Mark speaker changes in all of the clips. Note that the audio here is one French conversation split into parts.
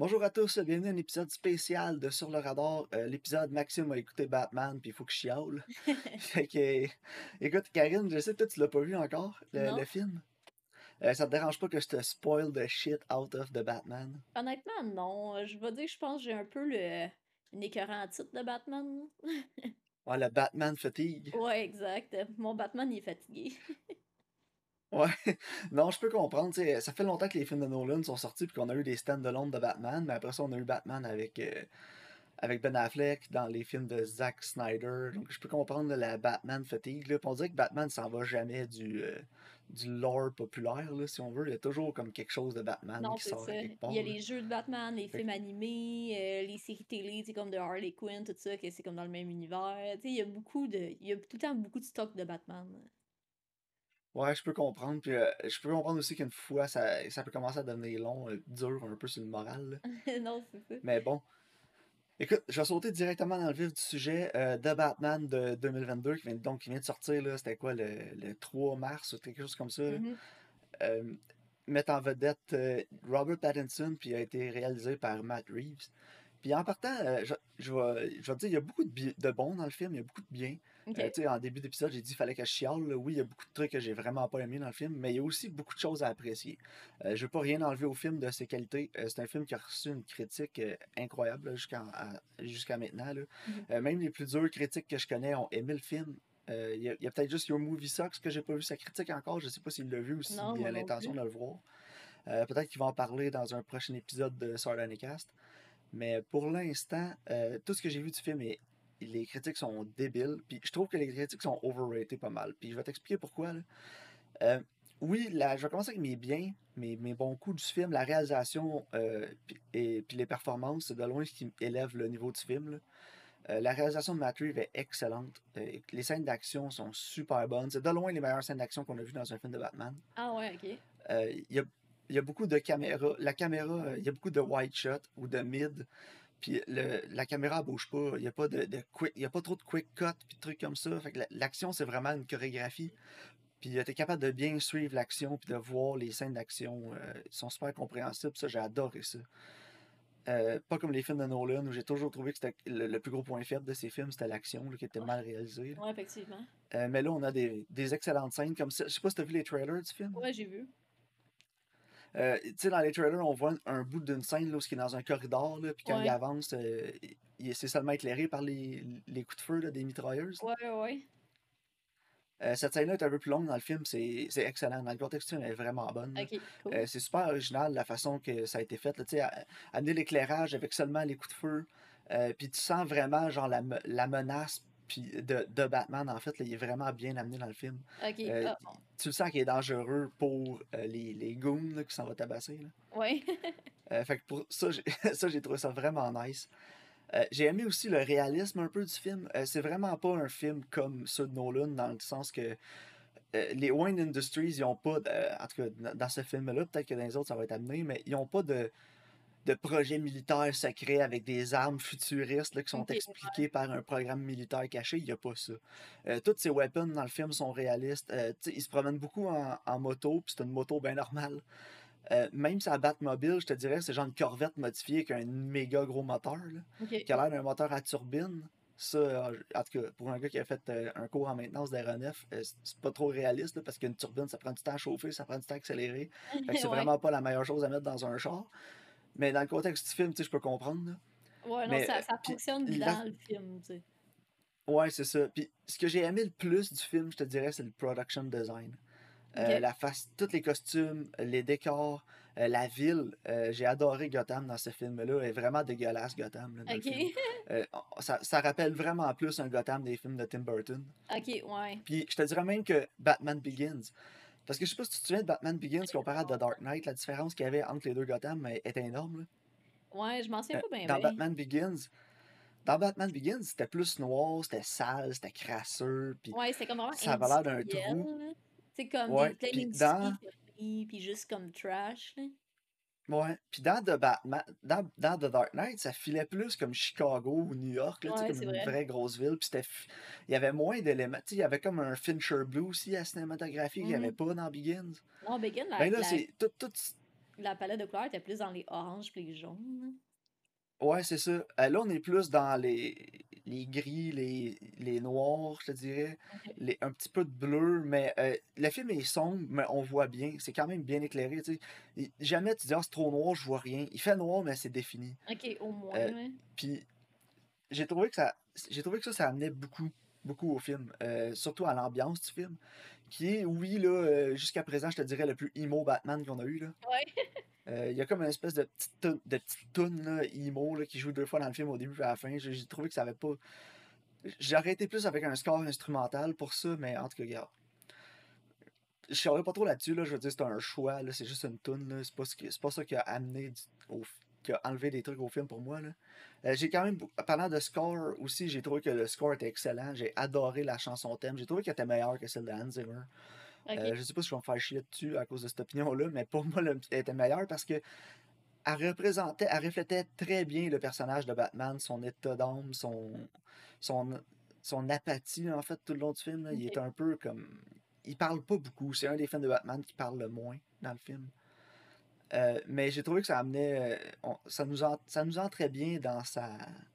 Speaker 1: Bonjour à tous, bienvenue à un épisode spécial de Sur le radar. Euh, l'épisode Maxime a écouté Batman, puis il faut que je chiale. fait que, écoute, Karine, je sais que toi tu l'as pas vu encore, le, film. Euh, ça te dérange pas que je te spoil the shit out of the Batman?
Speaker 2: Honnêtement, non. Euh, Je vais dire que je pense que j'ai un peu le une écœurant titre de Batman.
Speaker 1: Ouais, le Batman fatigue.
Speaker 2: Ouais, exact. Mon Batman, il est fatigué.
Speaker 1: Ouais, non, je peux comprendre. Ça fait longtemps que les films de Nolan sont sortis, puis qu'on a eu des stand-alone de Batman, mais après ça, on a eu Batman avec, euh, avec Ben Affleck dans les films de Zack Snyder. Donc, je peux comprendre la Batman fatigue. Là. On dirait que Batman s'en va jamais du, euh, du lore populaire, là, si on veut. Il y a toujours comme quelque chose de Batman
Speaker 2: Non,
Speaker 1: qui sort
Speaker 2: ça.
Speaker 1: part.
Speaker 2: Il y a
Speaker 1: là.
Speaker 2: les jeux de Batman, les
Speaker 1: Fait
Speaker 2: films animés, euh, les séries télé, comme de Harley Quinn, tout ça, que c'est comme dans le même univers. Il y a beaucoup de. Il y a tout le temps beaucoup de stock de Batman.
Speaker 1: Ouais, je peux comprendre. Puis euh, je peux comprendre aussi qu'une fois, ça, ça peut commencer à devenir long, euh, dur un peu sur le moral. là.
Speaker 2: non, c'est ça.
Speaker 1: Mais bon. Écoute, je vais sauter directement dans le vif du sujet. Euh, The Batman de 2022, qui vient, donc, qui vient de sortir, là, c'était quoi, le, le 3 mars ou quelque chose comme ça. là.
Speaker 2: Mhm.
Speaker 1: Euh, met en vedette euh, Robert Pattinson, puis a été réalisé par Matt Reeves. Puis en partant, euh, je, je vais, je vais te dire, il y a beaucoup de, bi- de bons dans le film, il y a beaucoup de bien. Euh, sais, en début d'épisode, j'ai dit qu'il fallait que je chiale. là. Oui, il y a beaucoup de trucs que j'ai vraiment pas aimé dans le film, mais il y a aussi beaucoup de choses à apprécier. Euh, je veux pas rien enlever au film de ses qualités. Euh, c'est un film qui a reçu une critique euh, incroyable jusqu'à jusqu'à maintenant. là.
Speaker 2: Mhm.
Speaker 1: Même les plus dures critiques que je connais ont aimé le film. Il y a, peut-être juste Your Movie Sucks que j'ai pas vu sa critique encore. Je sais pas s'il l'a vu ou s'il a l'intention de le voir. Peut-être qu'il va en parler dans un prochain épisode de Sardanicast. Mais pour l'instant, tout ce que j'ai vu du film, est, les critiques sont débiles. Puis je trouve que les critiques sont overrated pas mal. Puis je vais t'expliquer pourquoi. là. Euh, oui, la, je vais commencer avec mes biens, mes, mes bons coups du film. La réalisation euh, et puis les performances, c'est de loin ce qui élève le niveau du film. là. Euh, la réalisation de Matt Reeves est excellente. Euh, les scènes d'action sont super bonnes. C'est de loin les meilleures scènes d'action qu'on a vues dans un film de Batman.
Speaker 2: Ah ouais, ok.
Speaker 1: Euh, Il y, a, y a beaucoup de caméras. La caméra, il y a beaucoup de wide shot ou de mid. Puis le- la caméra bouge pas. Il n'y a, pas de, de quick- y a pas trop de quick cut puis de trucs comme ça. Fait que la- l'action, c'est vraiment une chorégraphie. Puis tu es capable de bien suivre l'action puis de voir les scènes d'action. euh, ils sont super compréhensibles. Ça, j'ai adoré ça. Euh, pas comme les films de Nolan où j'ai toujours trouvé que c'était le, le plus gros point faible de ces films, c'était l'action qui était
Speaker 2: Ouais.
Speaker 1: mal réalisée.
Speaker 2: Ouais, effectivement.
Speaker 1: Euh, mais là, on a des, des excellentes scènes comme ça. Je sais pas si tu as vu les trailers du film?
Speaker 2: Ouais, j'ai vu.
Speaker 1: Euh, tu sais, dans les trailers, on voit un, un bout d'une scène là, où il est dans un corridor, là, puis quand il avance, euh, il, c'est seulement éclairé par les, les coups de feu là, des mitrailleuses.
Speaker 2: Ouais, ouais.
Speaker 1: Euh, cette scène-là est un peu plus longue dans le film, c'est c'est excellent. Dans le contexte elle est vraiment bonne.
Speaker 2: cool.
Speaker 1: Euh, c'est super original la façon que ça a été fait. là, tu sais, à- amener l'éclairage avec seulement les coups de feu. Euh, puis tu sens vraiment genre la, la menace puis de, de Batman, en fait, là, il est vraiment bien amené dans le film. Euh,
Speaker 2: ah,
Speaker 1: tu le sens qu'il est dangereux pour euh, les, les goons là, qui s'en vont tabasser. là.
Speaker 2: ouais.
Speaker 1: Euh, fait que pour ça, j'ai, trouvé ça vraiment nice. J'ai aimé aussi le réalisme un peu du film. C'est vraiment pas un film comme ceux de Nolan, dans le sens que les Wayne Industries, ils ont pas, de- en tout cas dans- dans ce film-là, peut-être que dans les autres ça va être amené, mais ils ont pas de, de projet militaire secret avec des armes futuristes là, qui sont expliquées par un programme militaire caché. Il n'y a pas ça. Euh, toutes ces weapons dans le film sont réalistes. Euh, ils se promènent beaucoup en, en moto, puis c'est une moto bien normale. Euh, même sa Batmobile, je te dirais, c'est genre une Corvette modifiée avec un méga gros moteur, là, qui a l'air d'un moteur à turbine. Ça, euh, en tout cas, pour un gars qui a fait euh, un cours en maintenance d'aéronef, c'est- pas trop réaliste là, parce qu'une turbine, ça prend du temps à chauffer, ça prend du temps à accélérer. C'est
Speaker 2: Ouais.
Speaker 1: vraiment pas la meilleure chose à mettre dans un char. Mais dans le contexte du film, tu sais, je peux comprendre. là.
Speaker 2: Ouais, non,
Speaker 1: Mais,
Speaker 2: ça,
Speaker 1: euh,
Speaker 2: ça fonctionne
Speaker 1: la-
Speaker 2: dans le film, tu sais.
Speaker 1: Ouais, c'est ça. Puis ce que j'ai aimé le plus du film, je te dirais, c'est le production design. Euh, la face, tous les costumes, les décors, euh, la ville. Euh, j'ai adoré Gotham dans ce film-là. Est vraiment dégueulasse, Gotham, là, dans le
Speaker 2: Ok.
Speaker 1: film. On- ça, ça rappelle vraiment plus un Gotham des films de Tim Burton.
Speaker 2: Ok, ouais.
Speaker 1: Puis je te dirais même que Batman Begins. Parce que je sais pas si tu te souviens de Batman Begins comparé à The Dark Knight, la différence qu'il y avait entre les deux Gotham euh, est énorme. là.
Speaker 2: Ouais, je m'en souviens
Speaker 1: Euh,
Speaker 2: pas bien
Speaker 1: dans
Speaker 2: bien.
Speaker 1: Batman Begins, dans Batman Begins, c'était plus noir, c'était sale, c'était crasseux, puis
Speaker 2: Ouais, c'est comme vraiment
Speaker 1: ça avait l'air d'un trou.
Speaker 2: C'est comme
Speaker 1: Ouais,
Speaker 2: des, plein
Speaker 1: puis dans,
Speaker 2: puis juste comme trash, là.
Speaker 1: Ouais, puis dans The Batman, dans, dans The Dark Knight, ça filait plus comme Chicago ou New York, là,
Speaker 2: Ouais,
Speaker 1: comme une
Speaker 2: vrai.
Speaker 1: vraie grosse ville, puis il y avait moins d'éléments, il y avait comme un Fincher Blue aussi à cinématographie qu'il n'y avait
Speaker 2: Mhm.
Speaker 1: pas dans Begins.
Speaker 2: Non, Bacon, la,
Speaker 1: Ben là,
Speaker 2: la-
Speaker 1: tout,
Speaker 2: la palette de couleurs était plus dans les oranges puis les jaunes.
Speaker 1: Ouais, c'est ça. Euh, là, on est plus dans les, les gris, les, les noirs, je te dirais. Les, un petit peu de bleu, mais euh, le film est sombre, mais on voit bien. C'est quand même bien éclairé, tu sais. Jamais tu dis, ah, c'est trop noir, je vois rien. Il fait noir, mais c'est défini.
Speaker 2: Ok, au moins,
Speaker 1: Euh,
Speaker 2: ouais.
Speaker 1: Puis j'ai trouvé que ça j'ai trouvé que ça, ça amenait beaucoup, beaucoup au film. surtout à l'ambiance du film. Qui est, oui, là, jusqu'à présent, je te dirais le plus emo Batman qu'on a eu, là.
Speaker 2: Ouais.
Speaker 1: Euh, Il y a comme une espèce de petite toune, de petite qui joue deux fois dans le film au début et à la fin. J'ai trouvé que ça avait pas. J'aurais été plus avec un score instrumental pour ça, mais en tout cas, regarde. Je saurais pas trop là-dessus, là. Je veux dire, c'est un choix. C'est juste une toune. C'est pas, ce qui- pas ça qui a amené au, qui a enlevé des trucs au film pour moi. Euh, j'ai quand même. Parlant de score aussi, j'ai trouvé que le score était excellent. J'ai adoré la chanson thème. J'ai trouvé qu'elle était meilleure que celle de Hans Zimmer.
Speaker 2: Ok.
Speaker 1: Euh, je sais pas si je vais me faire chier dessus à cause de cette opinion-là, mais pour moi, le- elle était meilleure parce que elle représentait, elle reflétait très bien le personnage de Batman, son état d'âme, son, son, son apathie, en fait, tout le long du film. là. Il est un peu comme. Il parle pas beaucoup. C'est un des films de Batman qui parle le moins dans le film. Euh, mais j'ai trouvé que ça amenait. euh, on- ça, nous en- ça nous entrait bien dans sa,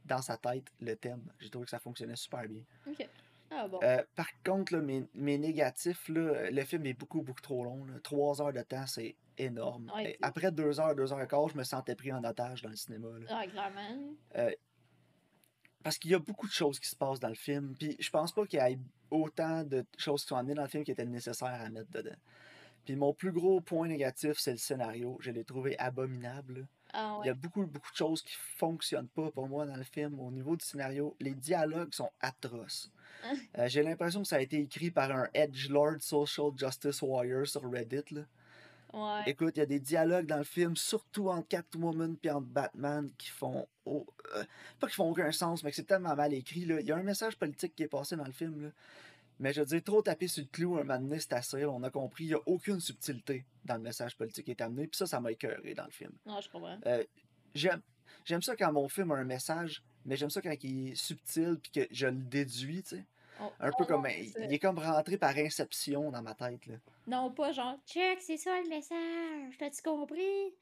Speaker 1: dans sa tête, le thème. J'ai trouvé que ça fonctionnait super bien.
Speaker 2: Ok. Ah bon.
Speaker 1: Euh, par contre, là, mes, mes négatifs, là, le film est beaucoup, beaucoup trop long. là. Trois heures de temps, c'est énorme. Et après deux heures, deux heures et quart, je me sentais pris en otage dans le cinéma. là.
Speaker 2: Ah, clairement.
Speaker 1: Parce qu'il y a beaucoup de choses qui se passent dans le film. Puis je pense pas qu'il y ait autant de choses qui sont amenées dans le film qui étaient nécessaires à mettre dedans. Puis mon plus gros point négatif, c'est le scénario. Je l'ai trouvé abominable.
Speaker 2: Ah
Speaker 1: Il y a beaucoup, beaucoup de choses qui fonctionnent pas pour moi dans le film. Au niveau du scénario, les dialogues sont atroces. Euh, J'ai l'impression que ça a été écrit par un Edgelord Social Justice Warrior sur Reddit. là.
Speaker 2: Ouais.
Speaker 1: Écoute, il y a des dialogues dans le film, surtout entre Catwoman et entre Batman, qui font. euh, pas qui font aucun sens, mais que c'est tellement mal écrit. Là. Il y a un message politique qui est passé dans le film. Là. Mais je veux dire, trop taper sur le clou un moment donné, c'est assez. là, On a compris, il n'y a aucune subtilité dans le message politique qui est amené. Puis ça, ça m'a écœuré dans le film.
Speaker 2: Non, je comprends.
Speaker 1: Euh, j'aime j'aime ça quand mon film a un message, mais j'aime ça quand il est subtil puis que je le déduis, tu sais.
Speaker 2: Oh,
Speaker 1: Un peu
Speaker 2: oh,
Speaker 1: comme
Speaker 2: non,
Speaker 1: il est comme rentré par inception dans ma tête là.
Speaker 2: Non, pas genre, check, c'est ça le message. T'as-tu compris?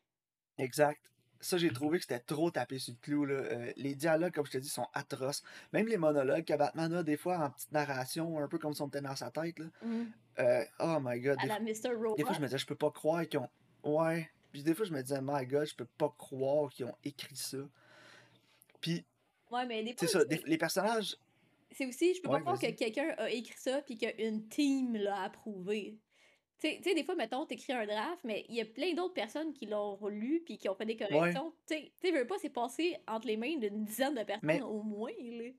Speaker 1: Exact. Ça, j'ai trouvé que c'était trop tapé sur le clou. Là. Euh, les dialogues, comme je te dis, sont atroces. Même les monologues que Batman a, des fois, en petite narration, un peu comme si on était dans sa tête. Là.
Speaker 2: Mhm.
Speaker 1: Euh, oh my god.
Speaker 2: À
Speaker 1: Des,
Speaker 2: la
Speaker 1: fois-
Speaker 2: Mr. Robot.
Speaker 1: des fois, je me disais, je peux pas croire qu'ils ont. Ouais. Puis des fois, je me disais, my god, je peux pas croire qu'ils ont écrit ça. Puis,
Speaker 2: Ouais, mais des
Speaker 1: c'est ça, des- les personnages.
Speaker 2: c'est aussi, je peux
Speaker 1: Ouais,
Speaker 2: pas croire que quelqu'un a écrit ça puis qu'une team l'a approuvé. Tu sais- des fois, mettons, t'écris un draft, mais il y a plein d'autres personnes qui l'ont lu puis qui ont fait des corrections. Tu sais, tu sais, veux pas, c'est passé entre les mains d'une dizaine de personnes
Speaker 1: Mais-
Speaker 2: au moins, là.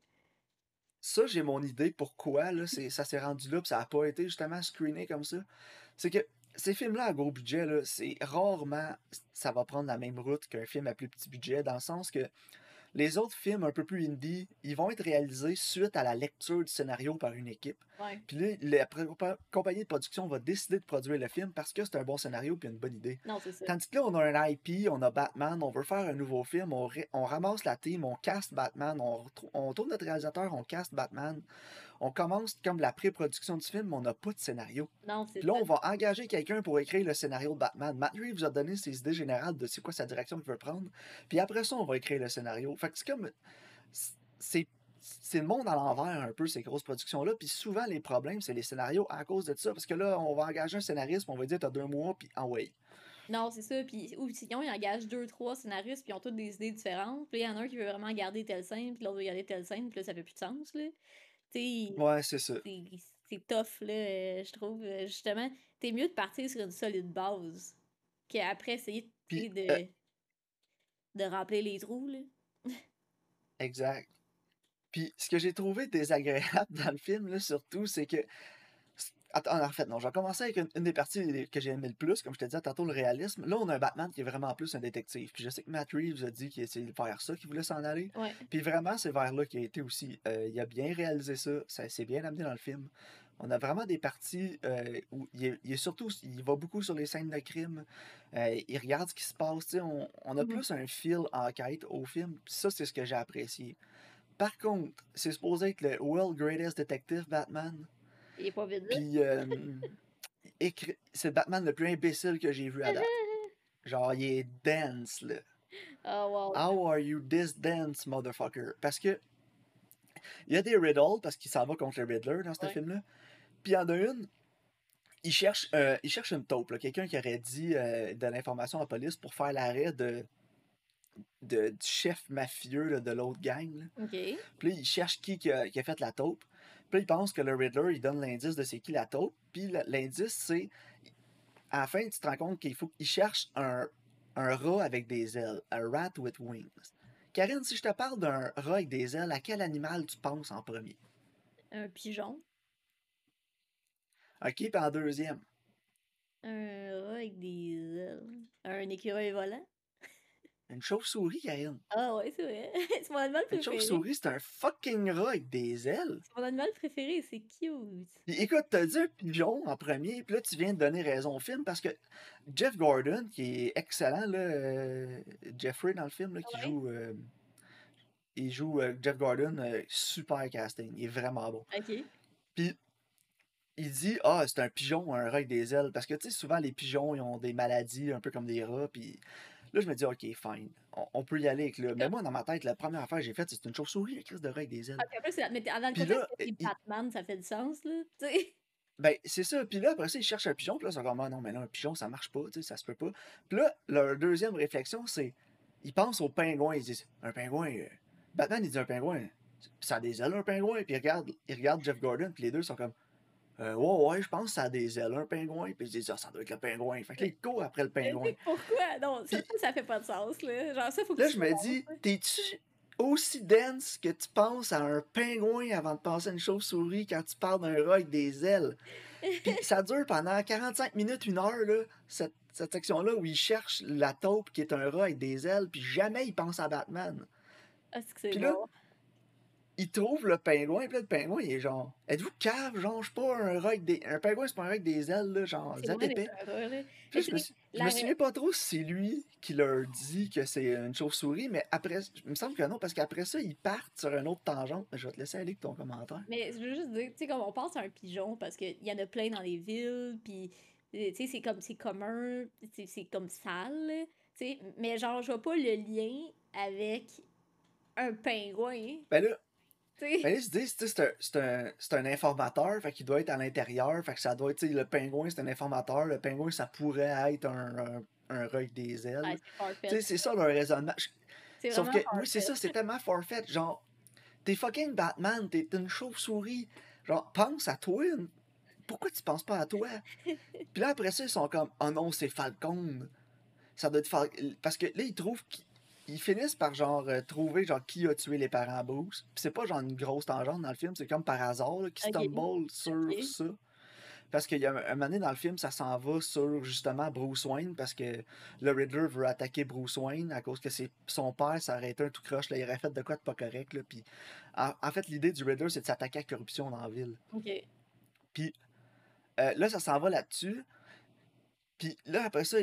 Speaker 1: Ça, j'ai mon idée pourquoi là, c'est, ça s'est rendu là, puis ça n'a pas été justement screené comme ça. C'est que ces films-là à gros budget, là, c'est rarement ça va prendre la même route qu'un film à plus petit budget, dans le sens que les autres films un peu plus indie, ils vont être réalisés suite à la lecture du scénario par une équipe.
Speaker 2: Ouais.
Speaker 1: Puis là, la pr- compagnie de production va décider de produire le film parce que c'est un bon scénario puis une bonne idée.
Speaker 2: Non, c'est ça.
Speaker 1: Tandis que là, on a un IP, on a Batman, on veut faire un nouveau film, on, ramasse la team, on cast Batman, on, on tourne notre réalisateur, on cast Batman. On commence comme la pré-production du film, mais on n'a pas de scénario.
Speaker 2: Non, c'est
Speaker 1: Puis là,
Speaker 2: ça.
Speaker 1: on va engager quelqu'un pour écrire le scénario de Batman. Matt Reeves a donné ses idées générales de c'est quoi sa direction qu'il veut prendre. Puis après ça, on va écrire le scénario. Fait que c'est comme. C'est. C'est le monde à l'envers un peu, ces grosses productions-là. Puis souvent, les problèmes, c'est les scénarios à cause de ça. Parce que là, on va engager un scénariste, puis on va dire, t'as deux mois, puis en way.
Speaker 2: Non, c'est ça. Puis, ou sinon, ils engagent deux, trois scénaristes, puis ils ont toutes des idées différentes. Puis, il y en a un qui veut vraiment garder telle scène, puis l'autre veut garder telle scène, puis là, ça fait plus de sens, là.
Speaker 1: Ouais, c'est ça.
Speaker 2: c'est tough, là, euh, je trouve. Euh, Justement, t'es mieux de partir sur une solide base qu'après essayer
Speaker 1: Puis,
Speaker 2: de,
Speaker 1: euh,
Speaker 2: de remplir les trous, là.
Speaker 1: Exact. Puis ce que j'ai trouvé désagréable dans le film, là, surtout, c'est que. Attends, en fait, non, je vais commencer avec une, une des parties que j'ai aimé le plus, comme je te disais tantôt, le réalisme. Là, on a un Batman qui est vraiment plus un détective. Puis je sais que Matt Reeves a dit qu'il essayait de faire ça, qu'il voulait s'en aller.
Speaker 2: Ouais.
Speaker 1: Puis vraiment, c'est vers là qu'il a été aussi. Euh, il a bien réalisé ça, ça s'est bien amené dans le film. On a vraiment des parties euh, où il est, il est surtout, il va beaucoup sur les scènes de crime. Euh, il regarde ce qui se passe. On, on a
Speaker 2: Mhm.
Speaker 1: plus un fil enquête au film. Ça, c'est ce que j'ai apprécié. Par contre, c'est supposé être le World Greatest Detective Batman.
Speaker 2: Il est pas vite.
Speaker 1: Puis euh, écrit- c'est le Batman le plus imbécile que j'ai vu à date. Genre, il est dense, là.
Speaker 2: Oh, wow.
Speaker 1: How are you this dense, motherfucker? Parce que il y a des riddles, parce qu'il s'en va contre le Riddler dans ce
Speaker 2: Ouais.
Speaker 1: film-là. Puis il y en a une, il cherche, euh, il cherche une taupe, là, quelqu'un qui aurait dit euh, de l'information à la police pour faire l'arrêt de, de- du chef mafieux là, de l'autre gang. là. Puis là, il cherche qui qui a, qui a fait la taupe. Puis il pense que le Riddler, il donne l'indice de c'est qui la taupe. Puis l'indice, c'est. À la fin, tu te rends compte qu'il faut qu'il cherche un, un rat avec des ailes. Un rat with wings. Karine, si je te parle d'un rat avec des ailes, à quel animal tu penses en premier?
Speaker 2: Un pigeon.
Speaker 1: OK, puis en deuxième.
Speaker 2: Un rat avec des ailes. Un écureuil volant.
Speaker 1: Une chauve-souris, Karine.
Speaker 2: Ah ouais, c'est vrai. c'est mon animal
Speaker 1: Une
Speaker 2: préféré.
Speaker 1: chauve-souris, c'est un fucking rat avec des ailes.
Speaker 2: C'est mon animal préféré, c'est cute.
Speaker 1: Puis écoute, t'as dit un pigeon en premier, puis là, tu viens de donner raison au film parce que Jeff Gordon, qui est excellent, là, euh, Jeffrey dans le film, là, qui
Speaker 2: Ouais.
Speaker 1: joue. euh, il joue euh, Jeff Gordon, super casting, il est vraiment bon.
Speaker 2: OK.
Speaker 1: Puis il dit Ah, c'est un pigeon, un rat avec des ailes. Parce que tu sais, souvent les pigeons, ils ont des maladies un peu comme des rats. Puis là, je me dis Ok, fine, on, on peut y aller avec là. Mais moi, dans ma tête, la première affaire que j'ai faite, c'est une chauve-souris, crise de avec des ailes.
Speaker 2: Ah, après, c'est- mais dans le
Speaker 1: Puis
Speaker 2: contexte
Speaker 1: là, il-
Speaker 2: Batman, ça fait du sens, là. Tu sais.
Speaker 1: Ben, c'est ça. Puis là, après ça, ils cherchent un pigeon. Puis là, ils sont comme, ah non, mais là, un pigeon, ça marche pas, tu sais, ça se peut pas. Puis là, leur deuxième réflexion, c'est, ils pensent au pingouin. Ils disent, un pingouin, euh, Batman, il dit un pingouin, ça a des ailes, un pingouin. Puis ils regardent, ils regardent Jeff Gordon, puis les deux sont comme, euh, ouais, ouais, je pense que ça a des ailes, un pingouin. Puis ils disent, ah, ça doit être le pingouin. Fait que là, ils courent après le
Speaker 2: Mais
Speaker 1: pingouin.
Speaker 2: Pourquoi? Non, ça,
Speaker 1: Puis-
Speaker 2: ça fait pas de sens, là. Genre, ça, faut que
Speaker 1: Là, je me dis, t'es-tu aussi dense que tu penses à un pingouin avant de penser à une chauve-souris quand tu parles d'un rat avec des ailes? Puis ça dure pendant 45 minutes, une heure, là, cette, cette section-là où il cherche la taupe qui est un rat avec des ailes, puis jamais il pense à Batman.
Speaker 2: Ah, c'est que c'est bon.
Speaker 1: Il trouve le pingouin, puis là, le pingouin, il est genre, êtes-vous cave? Genre, je suis pas un avec des. Un pingouin, c'est pas un avec des ailes, là, genre,
Speaker 2: loin
Speaker 1: zap épais. Puis je me, suis- je me souviens pas trop si c'est lui qui leur dit que c'est une chauve-souris, mais après, il me semble que non, parce qu'après ça, ils partent sur un autre tangente. Mais je vais te laisser aller avec ton commentaire.
Speaker 2: Mais je veux juste dire, tu sais, comme on pense à un pigeon, parce qu'il y en a plein dans les villes, puis, euh, tu sais, c'est comme, c'est commun, c'est comme sale, tu sais. Mais genre, je vois pas le lien avec un pingouin,
Speaker 1: Ben là. Ben là, ils se disent, tu sais, c'est un, c'est un, c'est un informateur, fait qu'il doit être à l'intérieur, fait que ça doit être, le pingouin, c'est un informateur, le pingouin, ça pourrait être un, un, un avec des ailes.
Speaker 2: Ouais, c'est
Speaker 1: ça leur raisonnement. Je- Sauf que, oui, c'est ça, c'est tellement farfetch. Genre, t'es fucking Batman, t'es une chauve-souris. Genre, pense à toi. Pourquoi tu penses pas à toi? Puis là, après ça, ils sont comme, oh non, c'est Falcon. Ça doit être Falcon. Parce que là, ils trouvent qu'ils ils finissent par genre euh, trouver genre qui a tué les parents Bruce. Puis c'est pas genre une grosse tangente dans le film, c'est comme par hasard là, qu'ils
Speaker 2: Ok.
Speaker 1: stumble sur ça. Parce qu'il y a un, un moment donné dans le film, ça s'en va sur justement Bruce Wayne parce que le Riddler veut attaquer Bruce Wayne à cause que c'est son père, ça aurait été un tout croche, là, il aurait fait de quoi de pas correct. Là, puis en, en fait, l'idée du Riddler, c'est de s'attaquer à la corruption dans la ville.
Speaker 2: Ok.
Speaker 1: Euh, là, ça s'en va là-dessus. Puis là, après ça,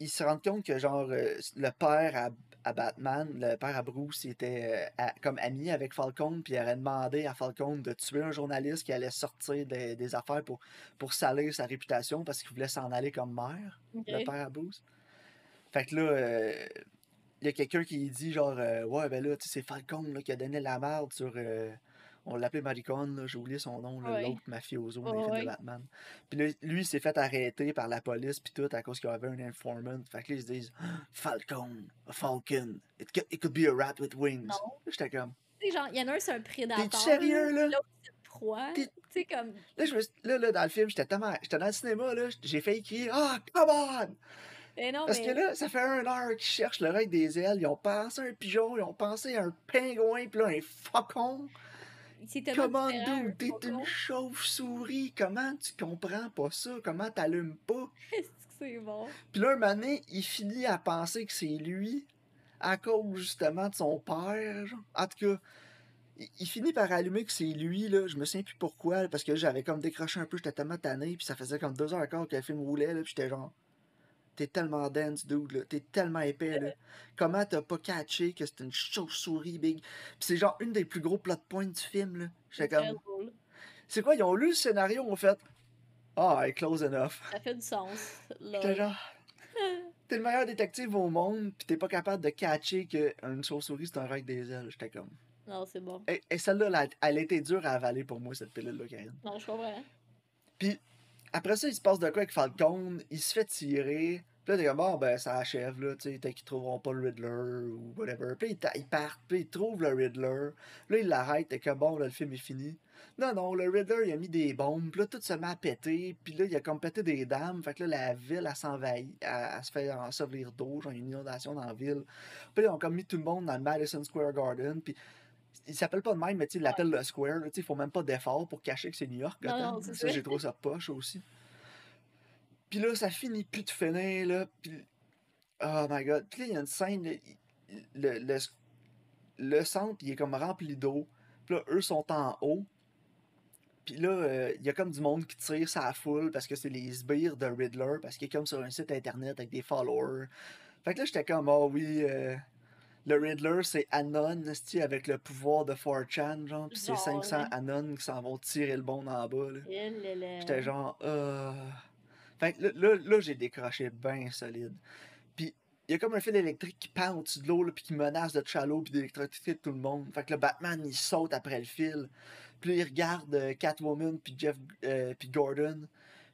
Speaker 1: ils il se rendent compte que genre euh, le père à, à Batman, le père à Bruce, il était euh, à- comme ami avec Falcon, puis il aurait demandé à Falcon de tuer un journaliste qui allait sortir des, des affaires pour, pour salir sa réputation parce qu'il voulait s'en aller comme maire, le père à Bruce. Fait que là, euh, il y a quelqu'un qui dit genre, euh, ouais, ben là, tu sais, c'est Falcon là, qui a donné la merde sur. euh, on l'appelait Maricon, là, j'ai oublié son nom,
Speaker 2: Ouais.
Speaker 1: l'autre mafioso dans les films
Speaker 2: ouais.
Speaker 1: de Batman. Puis là, lui, il s'est fait arrêter par la police, puis tout, à cause qu'il y avait un informant. Fait que là, ils se disent, Falcon, a falcon, it could, it could be a rat with wings.
Speaker 2: Non.
Speaker 1: J'étais comme,
Speaker 2: Tu sais, genre, il y en a un, c'est un prédateur.
Speaker 1: t'es-tu sérieux, là?
Speaker 2: L'autre, c'est une proie. Tu
Speaker 1: T'es-
Speaker 2: sais, comme.
Speaker 1: Là, je me là, là, dans le film, j'étais tellement. J'étais dans le cinéma, là, j'ai failli crier, ah, come on!
Speaker 2: Mais non,
Speaker 1: Parce
Speaker 2: mais.
Speaker 1: que là, ça fait un heure qu'ils cherchent le règle des ailes. Ils ont pensé à un pigeon, ils ont pensé à un pingouin, puis là, un faucon. Comment, dude, t'es une chauve-souris. Comment tu comprends pas ça? Comment t'allumes pas?
Speaker 2: C'est bon?
Speaker 1: Puis là, un moment donné, il finit à penser que c'est lui, à cause justement de son père. genre. En tout cas, il, il finit par allumer que c'est lui, là. Je me souviens plus pourquoi, parce que j'avais comme décroché un peu, j'étais tellement tanné, puis ça faisait comme deux heures encore que le film roulait, là, puis j'étais genre. T'es tellement dense, dude, là. T'es tellement épais, là. Comment t'as pas catché que c'était une chauve-souris, big? Puis c'est genre une des plus gros plot points du film, là.
Speaker 2: C'est
Speaker 1: comme.
Speaker 2: drôle.
Speaker 1: C'est quoi, ils ont lu le scénario, ont fait? Ah, close enough.
Speaker 2: Ça fait du sens.
Speaker 1: J'étais genre. t'es le meilleur détective au monde, pis t'es pas capable de catcher qu'une chauve-souris c'est un avec des ailes. J'étais comme.
Speaker 2: Non, c'est bon.
Speaker 1: Et, et celle-là, elle, été dure à avaler pour moi, cette pilule-là, Karine.
Speaker 2: Non, je comprends.
Speaker 1: Puis après ça, il se passe de quoi avec Falcon? Il se fait tirer. Puis là, t'es comme, bon, ben, ça achève, là, tu sais, qu'ils trouveront pas le Riddler ou whatever. Puis ils, ils partent, puis ils trouvent le Riddler. Là, ils l'arrêtent, t'es comme, bon, là, le film est fini. Non, non, le Riddler, il a mis des bombes, puis là, tout se met à péter, puis là, il a comme pété des dames, fait que là, la ville, elle s'envahit, elle, elle, se fait ensevelir d'eau, genre, une inondation dans la ville. Puis là, ils ont comme mis tout le monde dans le Madison Square Garden, puis il s'appelle pas de même, mais tu l'appelle le Square, tu sais, il faut même pas d'effort pour cacher que c'est New York,
Speaker 2: Non,
Speaker 1: Gotham.
Speaker 2: non, c'est
Speaker 1: ça, j'ai trouvé ça poche aussi. Puis là, ça finit plus de finir, là, puis... Oh my God. Puis là, il y a une scène, là, le, le, le centre, il est comme rempli d'eau. Puis là, eux sont en haut. Puis là, euh, il y a comme du monde qui tire sa foule parce que c'est les sbires de Riddler, parce qu'il est comme sur un site internet avec des followers. Fait que là, j'étais comme, ah oui, euh, le Riddler, c'est Anon, avec le pouvoir de 4chan, genre, pis c'est
Speaker 2: Genre,
Speaker 1: 500
Speaker 2: ouais.
Speaker 1: Anon qui s'en vont tirer le bon en bas, là. J'étais genre, euh... Fait que là, là, là, j'ai décroché bien solide. Puis, il y a comme un fil électrique qui pend au-dessus de l'eau, puis qui menace de chalot, puis d'électrocuter tout le monde. Fait que le Batman, il saute après le fil. Puis là, il regarde euh, Catwoman, puis Jeff, euh, puis Gordon.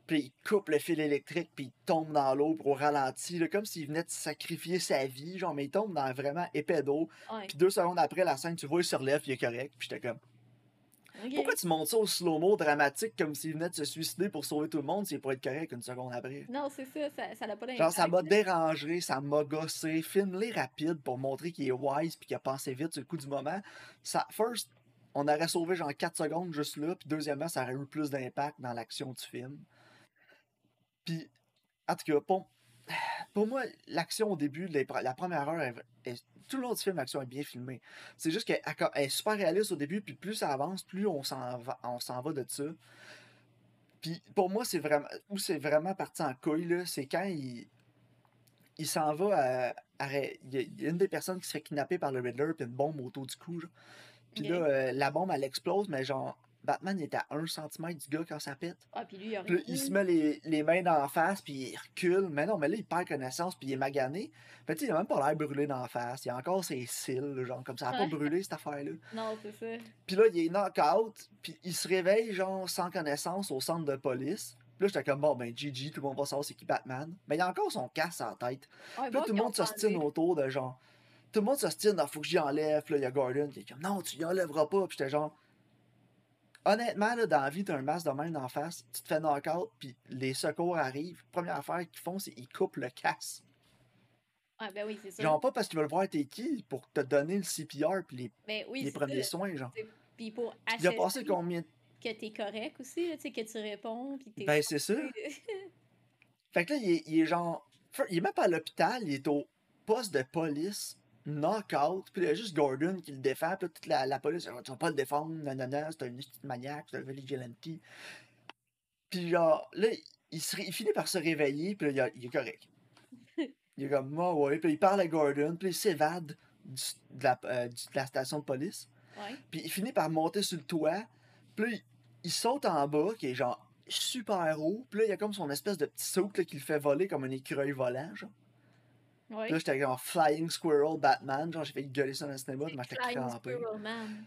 Speaker 1: Puis il coupe le fil électrique, puis il tombe dans l'eau pour au ralenti, là, comme s'il venait de sacrifier sa vie, genre, mais il tombe dans vraiment épais d'eau.
Speaker 2: Ouais.
Speaker 1: Puis deux secondes après la scène, tu vois, il se relève, puis il est correct. Puis j'étais comme, pourquoi tu montes ça au slow-mo dramatique comme s'il venait de se suicider pour sauver tout le monde s'il pourrait être correct une seconde après?
Speaker 2: Non, c'est ça, ça, n'a pas d'impact.
Speaker 1: Genre, ça m'a dérangé, ça m'a gossé. Filme-les rapide pour montrer qu'il est wise puis qu'il a pensé vite sur le coup du moment. Ça, first, on aurait sauvé genre 4 secondes juste là, puis deuxièmement, ça aurait eu plus d'impact dans l'action du film. Puis, en tout cas, pour, pour moi, l'action au début, la première heure, est- est- tout le long du film, l'action est bien filmée. C'est juste qu'elle elle est super réaliste au début, puis plus ça avance, plus on s'en va, on s'en va de ça. Puis pour moi, c'est vraiment où c'est vraiment parti en couille, c'est quand il, il s'en va à, il y, a, une des personnes qui se fait kidnapper par le Riddler, puis une bombe autour du cou. genre. Puis là, euh, la bombe, elle explose, mais genre, Batman il est à 1 cm du gars quand ça pète.
Speaker 2: Ah, puis lui, il
Speaker 1: là, il se met les, les mains dans la face, puis il recule. Mais non, mais là, il perd connaissance, puis il est magané. Mais tu sais, il a même pas l'air brûlé dans la face. Il a encore ses cils, là, genre, comme ça a pas brûlé, cette affaire-là.
Speaker 2: Non, c'est ça.
Speaker 1: Puis là, il est knock-out, puis il se réveille, genre, sans connaissance au centre de police. Puis là, j'étais comme, bon, ben, GG, tout le monde va savoir c'est qui Batman. Mais il a encore son casque en tête.
Speaker 2: Ouais,
Speaker 1: Puis là, tout le monde s'ostine autour de genre. Tout le monde s'ostine, il faut que j'y enlève. Puis là, il y a Gordon qui est comme, non, tu y enlèveras pas. Puis j'étais genre. Honnêtement, là, dans la vie, t'as un masque de même en face, tu te fais knock-out, puis les secours arrivent. Première affaire qu'ils font, c'est qu'ils coupent le casque.
Speaker 2: Ah, ben oui, c'est ça.
Speaker 1: Genre, pas parce qu'ils veulent voir t'es qui, pour te donner le CPR, puis les,
Speaker 2: oui,
Speaker 1: les premiers
Speaker 2: ça.
Speaker 1: soins, genre.
Speaker 2: Puis pour
Speaker 1: Il a passé combien
Speaker 2: que t'es correct aussi, là, tu sais, que tu réponds, puis t'es...
Speaker 1: Ben, c'est ça. Fait que là, il est, il est genre. Il est même pas à l'hôpital, il est au poste de police, knock-out, puis il y a juste Gordon qui le défend, puis toute la, la police, tu vas pas le défendre, nanana, c'est un petit maniaque, c'est un vigilante. Puis genre, là, il, se ré- il finit par se réveiller, puis là, il, est correct. Il est comme, ah ouais, puis il parle à Gordon, puis il s'évade de, la, euh, de la station de police. Puis il finit par monter sur le toit. Puis il, il saute en bas, qui est genre super haut. Puis là, il y a comme son espèce de petit saut là, qui le fait voler comme un écureuil volant. Genre.
Speaker 2: Ouais.
Speaker 1: Puis là, j'étais genre Flying Squirrel Batman. Genre, j'ai fait gueuler ça dans le cinéma, j'étais
Speaker 2: Flying
Speaker 1: crampé.
Speaker 2: Squirrel Man.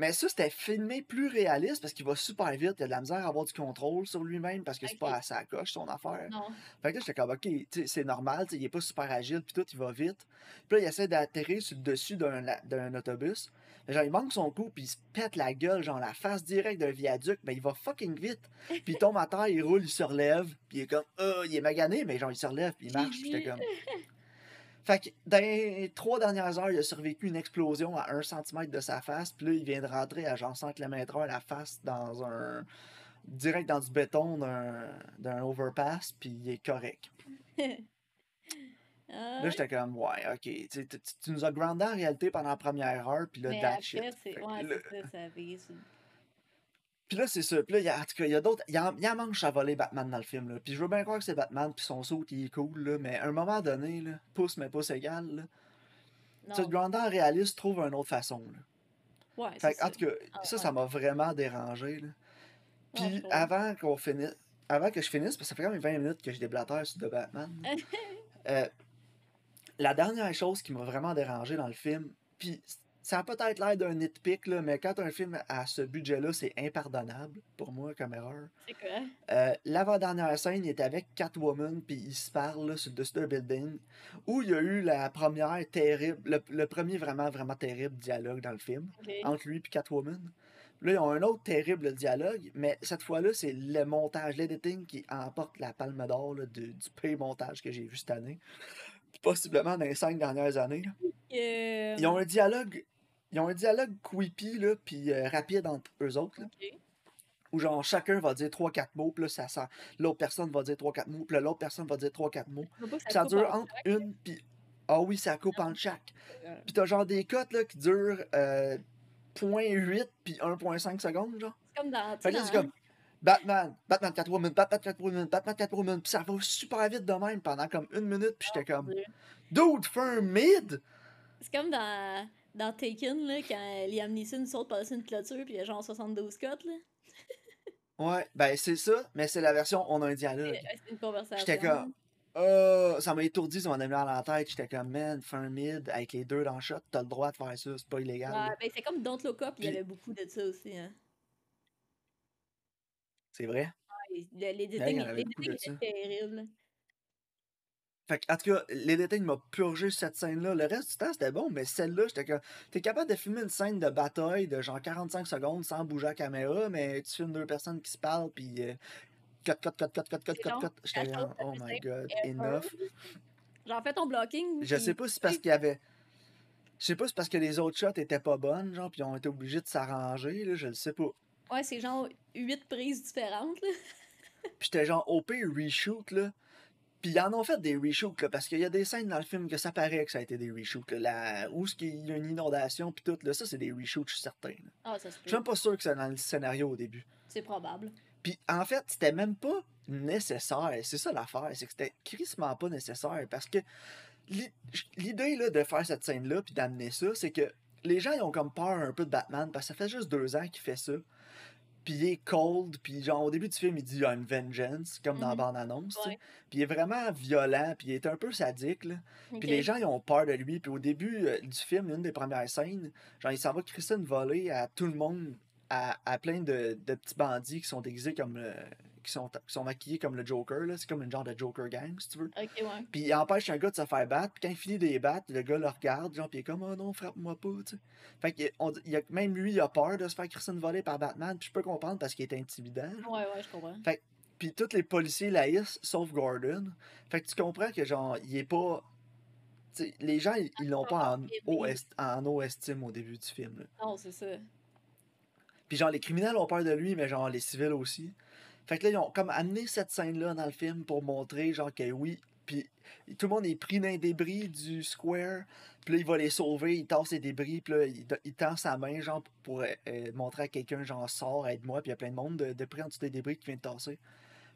Speaker 1: Mais ça, c'était filmé plus réaliste parce qu'il va super vite. Il a de la misère à avoir du contrôle sur lui-même parce que c'est pas à sa coche son affaire.
Speaker 2: Non.
Speaker 1: Fait que là, j'étais comme, ok, c'est normal, il est pas super agile, puis tout, il va vite. Puis là, il essaie d'atterrir sur le dessus d'un autobus. Genre, il manque son coup, puis il se pète la gueule, genre la face directe d'un viaduc, mais il va fucking vite. Puis il tombe à terre, il roule, il se relève, puis il est comme, ah, il est magané, mais genre, il se relève, puis il marche, puis j'étais comme. Fait que dans les trois dernières heures, il a survécu une explosion à un centimètre de sa face, puis là, il vient de rentrer à genre 100 km/h la face dans un. direct dans du béton d'un d'un overpass, puis il est correct.
Speaker 2: Ah,
Speaker 1: Là, j'étais comme, ouais, ok. Tu, sais, tu- tu- tu nous as grandé en réalité pendant la première heure, puis là,
Speaker 2: mais après,
Speaker 1: shit.
Speaker 2: Ouais,
Speaker 1: là-
Speaker 2: ça, ça vise.
Speaker 1: Puis là, c'est ça. Puis là, il y a, en tout cas, il y a d'autres. Il y en, il y en manche à voler Batman dans le film, là. Puis je veux bien croire que c'est Batman, puis son saut, il est cool, là. Mais à un moment donné, là, pouce, mais pouce égal, là. En réaliste, trouve une autre façon, là.
Speaker 2: Ouais,
Speaker 1: Fait en tout cas,
Speaker 2: Ah,
Speaker 1: ça,
Speaker 2: ouais.
Speaker 1: ça m'a vraiment dérangé, là.
Speaker 2: Ouais,
Speaker 1: Puis avant qu'on finisse. Avant que je finisse, parce que ça fait quand même 20 minutes que je déblatère sur The Batman. Euh, la dernière chose qui m'a vraiment dérangé dans le film, puis ça a peut-être l'air d'un nitpick, là, mais quand un film a ce budget-là, c'est impardonnable pour moi comme erreur.
Speaker 2: C'est quoi?
Speaker 1: Euh, L'avant-dernière scène, il est avec Catwoman, puis il se parle là, sur le dessus d'un building, où il y a eu la première terrible, le, le premier vraiment, vraiment terrible dialogue dans le film, entre lui et Catwoman. Là, ils ont un autre terrible dialogue, mais cette fois-là, c'est le montage, l'editing qui emporte la palme d'or du pire montage que j'ai vu cette année. Possiblement dans les cinq dernières années. là.
Speaker 2: Euh,
Speaker 1: Ils ont un dialogue. Ils ont un dialogue creepy, là, puis euh, rapide entre eux autres. là, où genre chacun va dire 3-4 mots, puis là, ça sent. L'autre personne va dire 3-4 mots, puis l'autre personne va dire 3-4 mots. Puis ça dure
Speaker 2: en
Speaker 1: entre une, puis. Ah oui, ça coupe en chaque.
Speaker 2: Euh,
Speaker 1: Puis t'as genre des cotes là, qui durent euh, 0.8 puis 1.5 secondes, genre.
Speaker 2: C'est comme dans.
Speaker 1: Fait là, c'est comme Batman, Batman Catwoman, Batman Catwoman, Batman Catwoman, puis ça va super vite de même pendant comme une minute, puis j'étais comme. Dude, fais un mid!
Speaker 2: C'est comme dans, dans Taken, là, quand Liam Neeson saute par-dessus une clôture, puis il y a genre 72 cotes, là.
Speaker 1: Ouais, ben c'est ça, mais c'est la version on a un dialogue.
Speaker 2: C'est une conversation.
Speaker 1: J'étais comme Euh, ça m'a étourdi, ça m'en a mis dans la tête. J'étais comme, man, fais un mid avec les deux dans le shot, t'as le droit de faire ça, c'est pas illégal.
Speaker 2: Ouais, ben c'est comme Don't Look Up, il y avait beaucoup de ça aussi. Hein.
Speaker 1: C'est vrai?
Speaker 2: Ouais, le- L'editing
Speaker 1: Ouais, il y en avait beaucoup
Speaker 2: l'editing
Speaker 1: de
Speaker 2: était terrible.
Speaker 1: Fait que, en tout cas, l'editing m'a purgé cette scène-là. Le reste du temps, c'était bon, mais celle-là, j'étais comme. T'es capable de filmer une scène de bataille de genre 45 secondes sans bouger la caméra, mais tu filmes deux personnes qui se parlent, puis. Euh, cut, cut, cut, cut, cut, cut, cut,
Speaker 2: genre
Speaker 1: cut. J'étais
Speaker 2: la
Speaker 1: oh my god, enough.
Speaker 2: Genre, fais ton blocking.
Speaker 1: Je sais pas si c'est parce qu'il y avait. Je sais pas si c'est parce que les autres shots étaient pas bonnes, genre, puis ils ont été obligés de s'arranger, là, je le sais pas.
Speaker 2: Ouais, c'est genre 8 prises différentes, là.
Speaker 1: Puis j'étais genre OP reshoot, là. Puis ils en ont fait des reshoots, là, parce qu'il y a des scènes dans le film que ça paraît que ça a été des reshoots, là. La... Où est-ce qu'il y a une inondation, puis tout, là, ça, c'est des reshoots, je suis certain. là.
Speaker 2: Ah, ça se
Speaker 1: Je suis même pas sûr que c'est dans le scénario au début.
Speaker 2: C'est probable.
Speaker 1: Puis en fait, c'était même pas nécessaire. C'est ça l'affaire, c'est que c'était crissement pas nécessaire, parce que l'i- l'idée, là, de faire cette scène-là, puis d'amener ça, c'est que les gens, ils ont comme peur un peu de Batman, parce que ça fait juste deux ans qu'il fait ça. Puis il est cold, puis genre au début du film, il dit I'm vengeance, comme dans la
Speaker 2: Mhm.
Speaker 1: bande-annonce. Puis il est vraiment violent, puis il est un peu sadique, là. Puis les gens, ils ont peur de lui. Puis au début euh, du film, une des premières scènes, genre, il s'en va crisser une volée à tout le monde, à, à plein de, de petits bandits qui sont déguisés comme le- qui sont, qui sont maquillés comme le Joker, là. C'est comme une genre de Joker gang, si tu veux.
Speaker 2: Ouais.
Speaker 1: Puis il empêche un gars de se faire battre. Puis quand il finit de les battre, le gars le regarde, genre, puis il est comme, oh non, frappe-moi pas, tu sais. Fait que on il a, même lui, il a peur de se faire crisser une volée par Batman. Puis je peux comprendre parce qu'il est intimidant. genre.
Speaker 2: Ouais, ouais, je comprends.
Speaker 1: Puis tous les policiers laïssent, sauf Gordon. Fait que tu comprends que, genre, il est pas. tu sais, les gens, ils ils l'ont pas en haut, est- en haut estime au début du film. là.
Speaker 2: Non, c'est ça.
Speaker 1: Puis, genre, les criminels ont peur de lui, mais, genre, les civils aussi. Fait que là, ils ont comme amené cette scène-là dans le film pour montrer, genre, que oui. Puis, tout le monde est pris les débris du square. Puis là, il va les sauver, il tasse les débris. Puis là, il, tend sa main, genre, pour euh, euh, montrer à quelqu'un, genre, sort, aide-moi. Puis il y a plein de monde de, de pris en dessous des débris qui vient de tasser.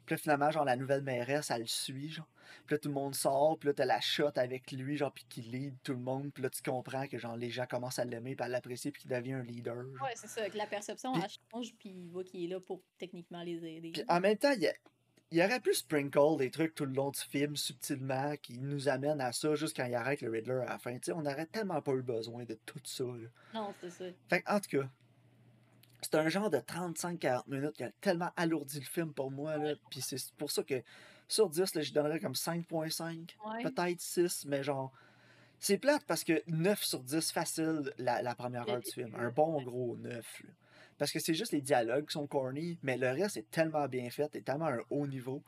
Speaker 1: Puis là, finalement, genre, la nouvelle mairesse, elle le suit, genre. Puis là, tout le monde sort, puis là, t'as la shot avec lui, genre, puis qui lead tout le monde. Puis là, tu comprends que, genre, les gens commencent à l'aimer, puis à l'apprécier, puis qu'il devient un leader. genre.
Speaker 2: Ouais, c'est ça. Que la perception,
Speaker 1: Puis-
Speaker 2: elle change, puis il voit qu'il est là pour techniquement les aider.
Speaker 1: Puis en même temps, il y, a- il aurait pu sprinkle des trucs tout le long du film, subtilement, qui nous amènent à ça, juste quand il arrête le Riddler à la fin. Tu sais, on n'aurait tellement pas eu besoin de tout ça. là.
Speaker 2: Non, c'est ça.
Speaker 1: Fait en tout cas, c'est un genre de 35-40 minutes qui a tellement alourdi le film pour moi. Là, puis c'est pour ça que sur 10, là, je donnerais comme 5.5,
Speaker 2: Ouais.
Speaker 1: peut-être 6, mais genre. C'est plate parce que 9 sur 10 facile la, la première heure du film. Un bon gros 9. là. Parce que c'est juste les dialogues qui sont corny, mais le reste est tellement bien fait, est tellement à un haut niveau.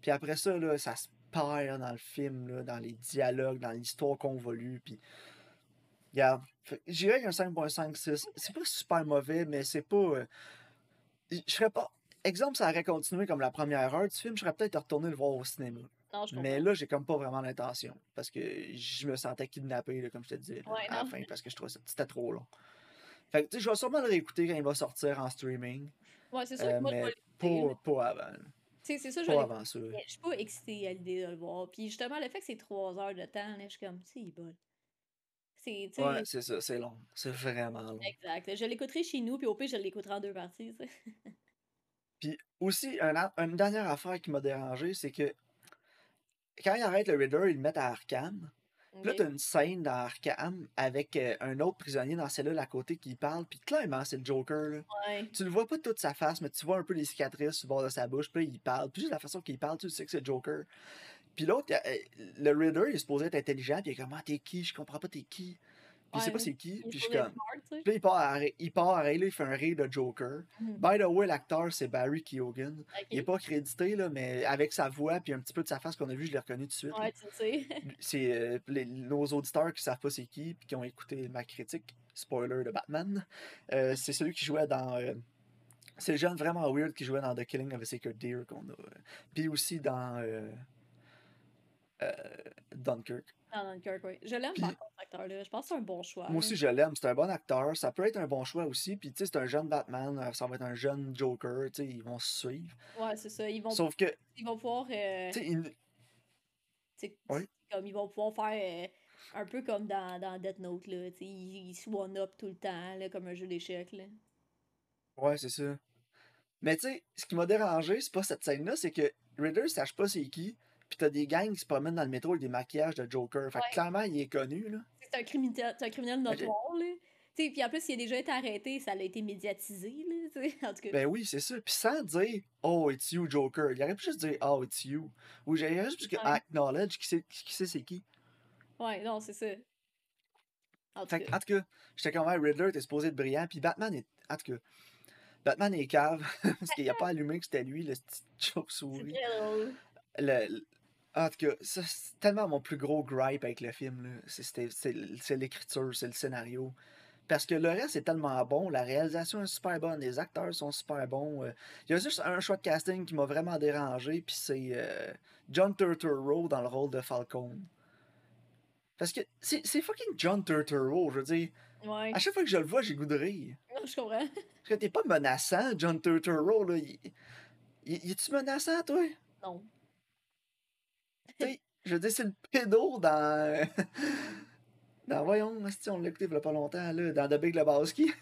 Speaker 1: Puis après ça, là, ça se perd dans le film, là, dans les dialogues, dans l'histoire convolue. Puis, regarde, avec un 5.56. C'est pas super mauvais, mais c'est pas. euh, Je serais pas. Exemple, ça aurait continué comme la première heure du film, je serais peut-être retourné le voir au cinéma.
Speaker 2: Non, je.
Speaker 1: Mais là, j'ai comme pas vraiment l'intention. Parce que je me sentais kidnappé, là, comme je te disais, là,
Speaker 2: Ouais,
Speaker 1: à la fin, parce que je trouvais ça c'était trop long. Fait que, tu sais, je vais sûrement le réécouter quand il va sortir en streaming.
Speaker 2: Ouais, c'est sûr
Speaker 1: euh,
Speaker 2: que moi, je vais
Speaker 1: mais
Speaker 2: l'écouter, là.
Speaker 1: pas, pas avant.
Speaker 2: c'est ça, je vais
Speaker 1: ça.
Speaker 2: Je suis pas excitée à l'idée de le voir. Puis justement, le fait que c'est trois heures de temps, là, je suis comme, c'est bon. C'est,
Speaker 1: Ouais, c'est ça, c'est long. C'est vraiment long.
Speaker 2: exact. Je l'écouterai chez nous, puis au pire, je l'écouterai en deux parties.
Speaker 1: Puis aussi, un une dernière affaire qui m'a dérangé, c'est que quand ils arrêtent le Riddler, ils le mettent à Arkham. Puis là, t'as une scène dans Arkham avec euh, un autre prisonnier dans celle-là à côté qui parle. Puis clairement, c'est le Joker. Là.
Speaker 2: Ouais.
Speaker 1: Tu le vois pas toute sa face, mais tu vois un peu les cicatrices sur le bord de sa bouche. Puis là, il parle. Puis juste la façon qu'il parle, tu sais que c'est le Joker. Puis l'autre, euh, le Riddler, il est supposé être intelligent. Puis il est comme, ah, t'es qui? Je comprends pas, t'es qui puis il sait pas c'est qui. Puis je suis comme.
Speaker 2: sais.
Speaker 1: Puis il part à, il part à rire, il fait un rire de Joker.
Speaker 2: Mhm.
Speaker 1: By the way, l'acteur, c'est Barry Keoghan. Il est pas crédité, là, mais avec sa voix puis un petit peu de sa face qu'on a vu, je l'ai reconnu tout de suite.
Speaker 2: Ouais, tu sais.
Speaker 1: C'est euh, les- nos auditeurs qui savent pas c'est qui puis qui ont écouté ma critique, spoiler de Batman. euh, c'est celui qui jouait dans. euh, c'est le jeune vraiment weird qui jouait dans The Killing of a Sacred Deer qu'on a. puis aussi dans euh, Dunkirk.
Speaker 2: Dans Dunkirk, oui. Je l'aime par contre, cet acteur-là. Je pense que c'est un bon choix.
Speaker 1: Moi aussi, je l'aime. C'est un bon acteur. Ça peut être un bon choix aussi. Puis, tu sais, c'est un jeune Batman. euh, Ça va être un jeune Joker. Tu sais, ils vont se suivre.
Speaker 2: Ouais, c'est ça. Ils vont,
Speaker 1: Sauf que,
Speaker 2: ils vont pouvoir. euh,
Speaker 1: tu sais, Oui?
Speaker 2: comme ils vont pouvoir faire euh, un peu comme dans, dans Death Note, là. tu sais, Ils, ils se one-up tout le temps, là, comme un jeu d'échecs. là.
Speaker 1: Ouais, c'est ça. Mais tu sais, ce qui m'a dérangé, c'est pas cette scène-là, c'est que Riddler sache pas c'est qui, pis t'as des gangs qui se promènent dans le métro avec des maquillages de Joker. Fait que
Speaker 2: Ouais.
Speaker 1: clairement, il est connu, là.
Speaker 2: C'est un criminel, c'est un criminel notoire, là. Tu sais, puis en plus, il a déjà été arrêté, ça a été médiatisé, là. En tout cas,
Speaker 1: Ben oui, c'est ça. Puis sans dire Oh, it's you, Joker. Il aurait pu juste dire Oh, it's you. Ou j'aurais juste
Speaker 2: Ouais.
Speaker 1: acknowledge qui sait qui sait c'est qui.
Speaker 2: ouais, non, c'est ça. En tout
Speaker 1: Fait que,
Speaker 2: cas,
Speaker 1: en tout cas, j'étais comme ouais, Riddler était supposé être brillant, puis Batman est. En tout cas, Batman est cave, parce qu'il a pas allumé que c'était lui, le petit chauve-souris. le- en tout cas, c'est tellement mon plus gros gripe avec le film. C'est- l'écriture, c'est le scénario. Parce que le reste est tellement bon, la réalisation est super bonne, les acteurs sont super bons. euh. Il y a juste un choix de casting qui m'a vraiment dérangé, puis c'est euh, John Turturro dans le rôle de Falcon. Parce que c'est fucking John Turturro, je veux dire.
Speaker 2: Ouais,
Speaker 1: À chaque fois que je le vois, j'ai goût de rire.
Speaker 2: non, je comprends.
Speaker 1: Parce que t'es pas menaçant, John Turturro, là. Il, il, il est-tu menaçant, toi?
Speaker 2: Non.
Speaker 1: Sais, je veux dire, c'est le pédo dans. dans voyons, si on l'a écouté il y a pas longtemps, là, dans The Big Lebowski.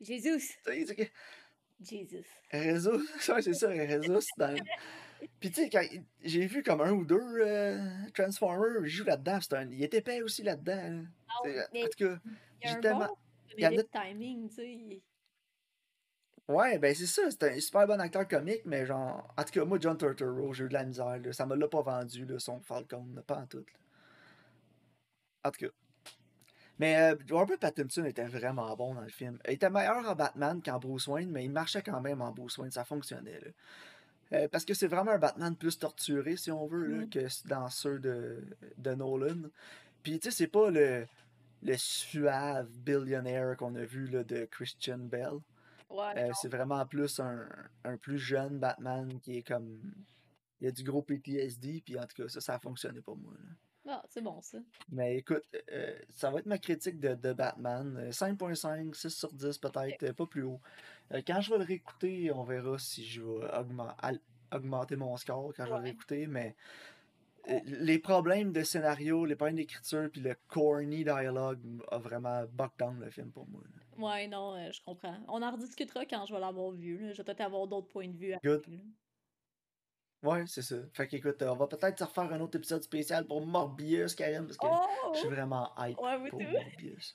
Speaker 2: Jésus.
Speaker 1: Sais, c'est que.
Speaker 2: Jésus.
Speaker 1: Réseau, ouais, c'est ça, Réseau, dans. Puis tu sais, quand j'ai vu comme un ou deux euh, Transformers, il joue là-dedans, un... il est épais aussi là-dedans. là.
Speaker 2: Mais
Speaker 1: En tout cas,
Speaker 2: il y a
Speaker 1: j'ai tellement-
Speaker 2: bon
Speaker 1: il y a-
Speaker 2: comédic timing, tu sais.
Speaker 1: Ouais, ben c'est ça, c'est un super bon acteur comique, mais genre, en tout cas, moi, John Turturro, j'ai eu de la misère, là, ça me l'a pas vendu, là, son Falcon, là, pas en tout. là. En tout cas. Mais euh, Robert Pattinson était vraiment bon dans le film. Il était meilleur en Batman qu'en Bruce Wayne, mais il marchait quand même en Bruce Wayne, ça fonctionnait. Là. Euh, parce que c'est vraiment un Batman plus torturé, si on veut, là,
Speaker 2: Mhm.
Speaker 1: que dans ceux de, de Nolan. Puis, tu sais, c'est pas le, le suave billionnaire qu'on a vu là, de Christian Bell.
Speaker 2: Ouais,
Speaker 1: Euh, c'est vraiment plus un, un plus jeune Batman qui est comme. Il y a du gros PTSD, puis en tout cas, ça, ça a fonctionné pour moi. là.
Speaker 2: Ah, c'est bon, ça.
Speaker 1: Mais écoute, euh, ça va être ma critique de, de Batman. Euh, 5.5, 6 sur 10 peut-être, euh, pas plus haut. Euh, quand je vais le réécouter, on verra si je vais augmenter mon score quand je vais le réécouter. Mais euh, les problèmes de scénario, les problèmes d'écriture, puis le corny dialogue a vraiment buck down le film pour moi. là.
Speaker 2: Ouais, non, euh, je comprends. On en rediscutera quand je vais l'avoir vu. Là. Je vais peut-être avoir d'autres points de vue. après,
Speaker 1: Good. Ouais, c'est ça. Fait qu'écoute, euh, on va peut-être se refaire un autre épisode spécial pour Morbius, Karen, parce que
Speaker 2: Oh!
Speaker 1: je suis vraiment hype
Speaker 2: Ouais, moi
Speaker 1: pour
Speaker 2: tout.
Speaker 1: Morbius.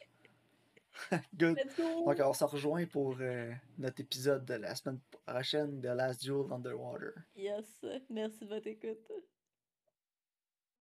Speaker 1: Good.
Speaker 2: Let's go!
Speaker 1: Donc, on se rejoint pour euh, notre épisode de la semaine prochaine de Last Duel Underwater.
Speaker 2: Yes, merci de votre écoute.